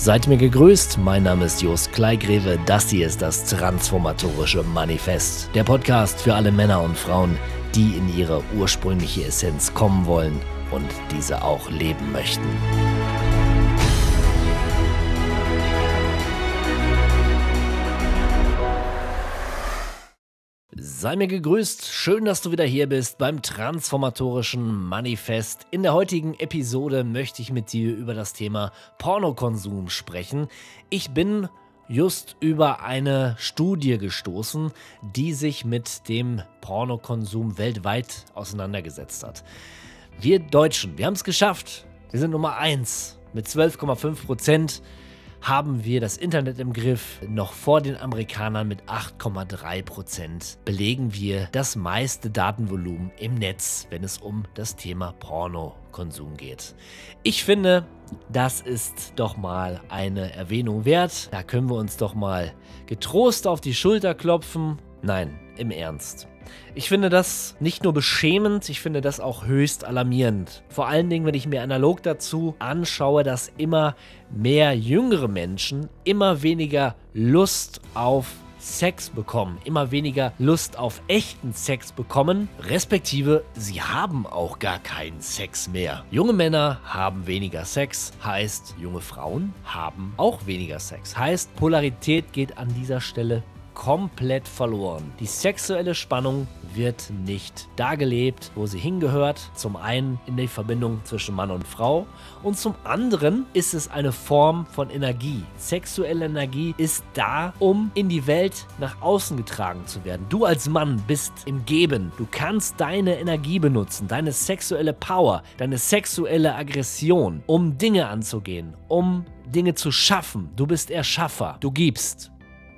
Seid mir gegrüßt, mein Name ist Jos Kleigreve, das hier ist das Transformatorische Manifest, der Podcast für alle Männer und Frauen, die in ihre ursprüngliche Essenz kommen wollen und diese auch leben möchten. Sei mir gegrüßt, schön, dass du wieder hier bist beim Transformatorischen Manifest. In der heutigen Episode möchte ich mit dir über das Thema Pornokonsum sprechen. Ich bin just über eine Studie gestoßen, die sich mit dem Pornokonsum weltweit auseinandergesetzt hat. Wir Deutschen, wir haben es geschafft. Wir sind Nummer 1 mit 12,5 Prozent haben wir das Internet im Griff. Noch vor den Amerikanern mit 8,3 Prozent belegen wir das meiste Datenvolumen im Netz, wenn es um das Thema Pornokonsum geht. Ich finde, das ist doch mal eine Erwähnung wert. Da können wir uns doch mal getrost auf die Schulter klopfen. Nein, im Ernst. Ich finde das nicht nur beschämend, ich finde das auch höchst alarmierend. Vor allen Dingen, wenn ich mir analog dazu anschaue, dass immer mehr jüngere Menschen immer weniger Lust auf Sex bekommen, immer weniger Lust auf echten Sex bekommen, respektive sie haben auch gar keinen Sex mehr. Junge Männer haben weniger Sex, heißt junge Frauen haben auch weniger Sex, heißt Polarität geht an dieser Stelle komplett verloren. Die sexuelle Spannung wird nicht da gelebt, wo sie hingehört. Zum einen in der Verbindung zwischen Mann und Frau und zum anderen ist es eine Form von Energie. Sexuelle Energie ist da, um in die Welt nach außen getragen zu werden. Du als Mann bist im Geben. Du kannst deine Energie benutzen, deine sexuelle Power, deine sexuelle Aggression, um Dinge anzugehen, um Dinge zu schaffen. Du bist Erschaffer. Du gibst.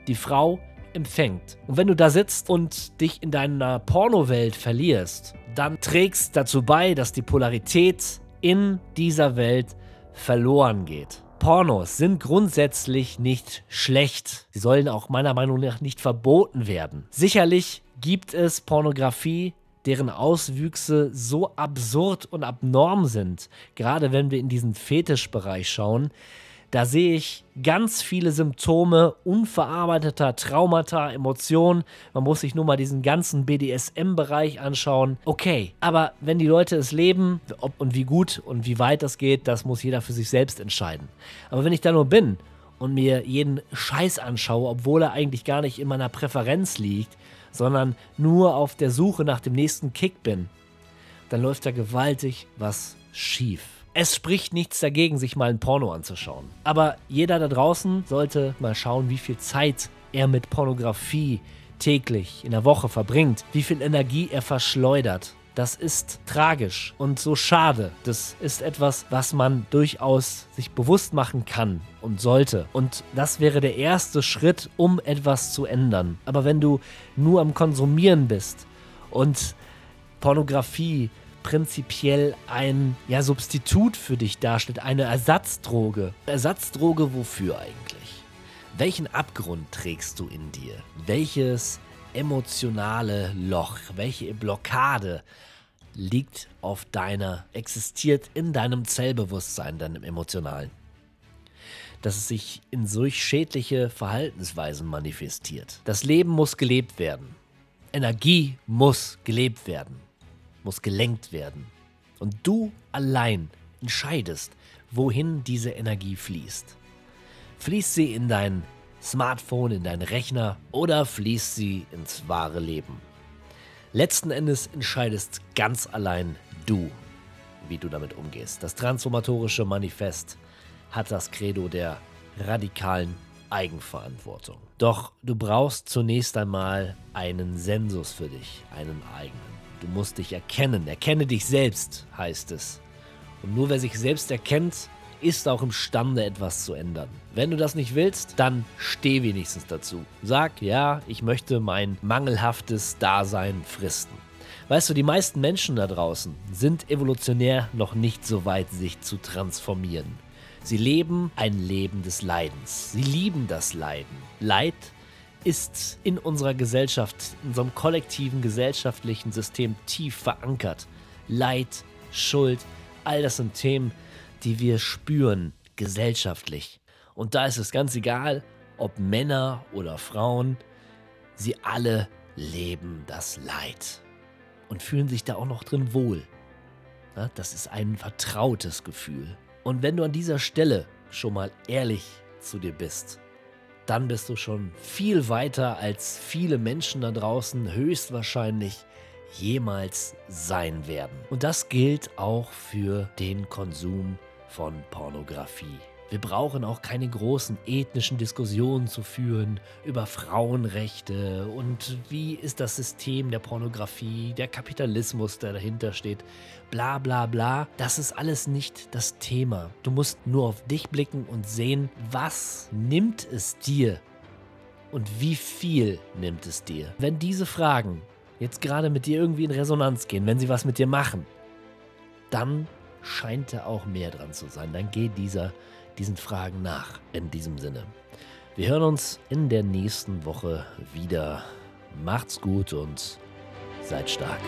Die Frau empfängt. Und wenn du da sitzt und dich in deiner Pornowelt verlierst, dann trägst dazu bei, dass die Polarität in dieser Welt verloren geht. Pornos sind grundsätzlich nicht schlecht. Sie sollen auch meiner Meinung nach nicht verboten werden. Sicherlich gibt es Pornografie, deren Auswüchse so absurd und abnorm sind, gerade wenn wir in diesen Fetischbereich schauen, da sehe ich ganz viele Symptome unverarbeiteter Traumata, Emotionen. Man muss sich nur mal diesen ganzen BDSM-Bereich anschauen. Okay, aber wenn die Leute es leben, ob und wie gut und wie weit das geht, das muss jeder für sich selbst entscheiden. Aber wenn ich da nur bin und mir jeden Scheiß anschaue, obwohl er eigentlich gar nicht in meiner Präferenz liegt, sondern nur auf der Suche nach dem nächsten Kick bin, dann läuft da gewaltig was schief. Es spricht nichts dagegen, sich mal ein Porno anzuschauen. Aber jeder da draußen sollte mal schauen, wie viel Zeit er mit Pornografie täglich in der Woche verbringt, wie viel Energie er verschleudert. Das ist tragisch und so schade. Das ist etwas, was man durchaus sich bewusst machen kann und sollte. Und das wäre der erste Schritt, um etwas zu ändern. Aber wenn du nur am Konsumieren bist und Pornografie prinzipiell ein ja, Substitut für dich darstellt, eine Ersatzdroge. Ersatzdroge wofür eigentlich? Welchen Abgrund trägst du in dir? Welches emotionale Loch, welche Blockade liegt auf deiner, existiert in deinem Zellbewusstsein, deinem emotionalen? Dass es sich in solch schädliche Verhaltensweisen manifestiert. Das Leben muss gelebt werden. Energie muss gelebt werden muss gelenkt werden. Und du allein entscheidest, wohin diese Energie fließt. Fließt sie in dein Smartphone, in deinen Rechner oder fließt sie ins wahre Leben? Letzten Endes entscheidest ganz allein du, wie du damit umgehst. Das transformatorische Manifest hat das Credo der radikalen Eigenverantwortung. Doch du brauchst zunächst einmal einen Sensus für dich, einen eigenen. Du musst dich erkennen. Erkenne dich selbst, heißt es. Und nur wer sich selbst erkennt, ist auch imstande, etwas zu ändern. Wenn du das nicht willst, dann steh wenigstens dazu. Sag, ja, ich möchte mein mangelhaftes Dasein fristen. Weißt du, die meisten Menschen da draußen sind evolutionär noch nicht so weit, sich zu transformieren. Sie leben ein Leben des Leidens. Sie lieben das Leiden. Leid ist in unserer Gesellschaft, in unserem kollektiven gesellschaftlichen System tief verankert. Leid, Schuld, all das sind Themen, die wir spüren gesellschaftlich. Und da ist es ganz egal, ob Männer oder Frauen, sie alle leben das Leid und fühlen sich da auch noch drin wohl. Das ist ein vertrautes Gefühl. Und wenn du an dieser Stelle schon mal ehrlich zu dir bist, dann bist du schon viel weiter als viele Menschen da draußen höchstwahrscheinlich jemals sein werden. Und das gilt auch für den Konsum von Pornografie. Wir brauchen auch keine großen ethnischen Diskussionen zu führen über Frauenrechte und wie ist das System der Pornografie, der Kapitalismus, der dahinter steht, bla bla bla. Das ist alles nicht das Thema. Du musst nur auf dich blicken und sehen, was nimmt es dir und wie viel nimmt es dir. Wenn diese Fragen jetzt gerade mit dir irgendwie in Resonanz gehen, wenn sie was mit dir machen, dann scheint da auch mehr dran zu sein. Dann geht dieser diesen Fragen nach. In diesem Sinne. Wir hören uns in der nächsten Woche wieder. Macht's gut und seid stark.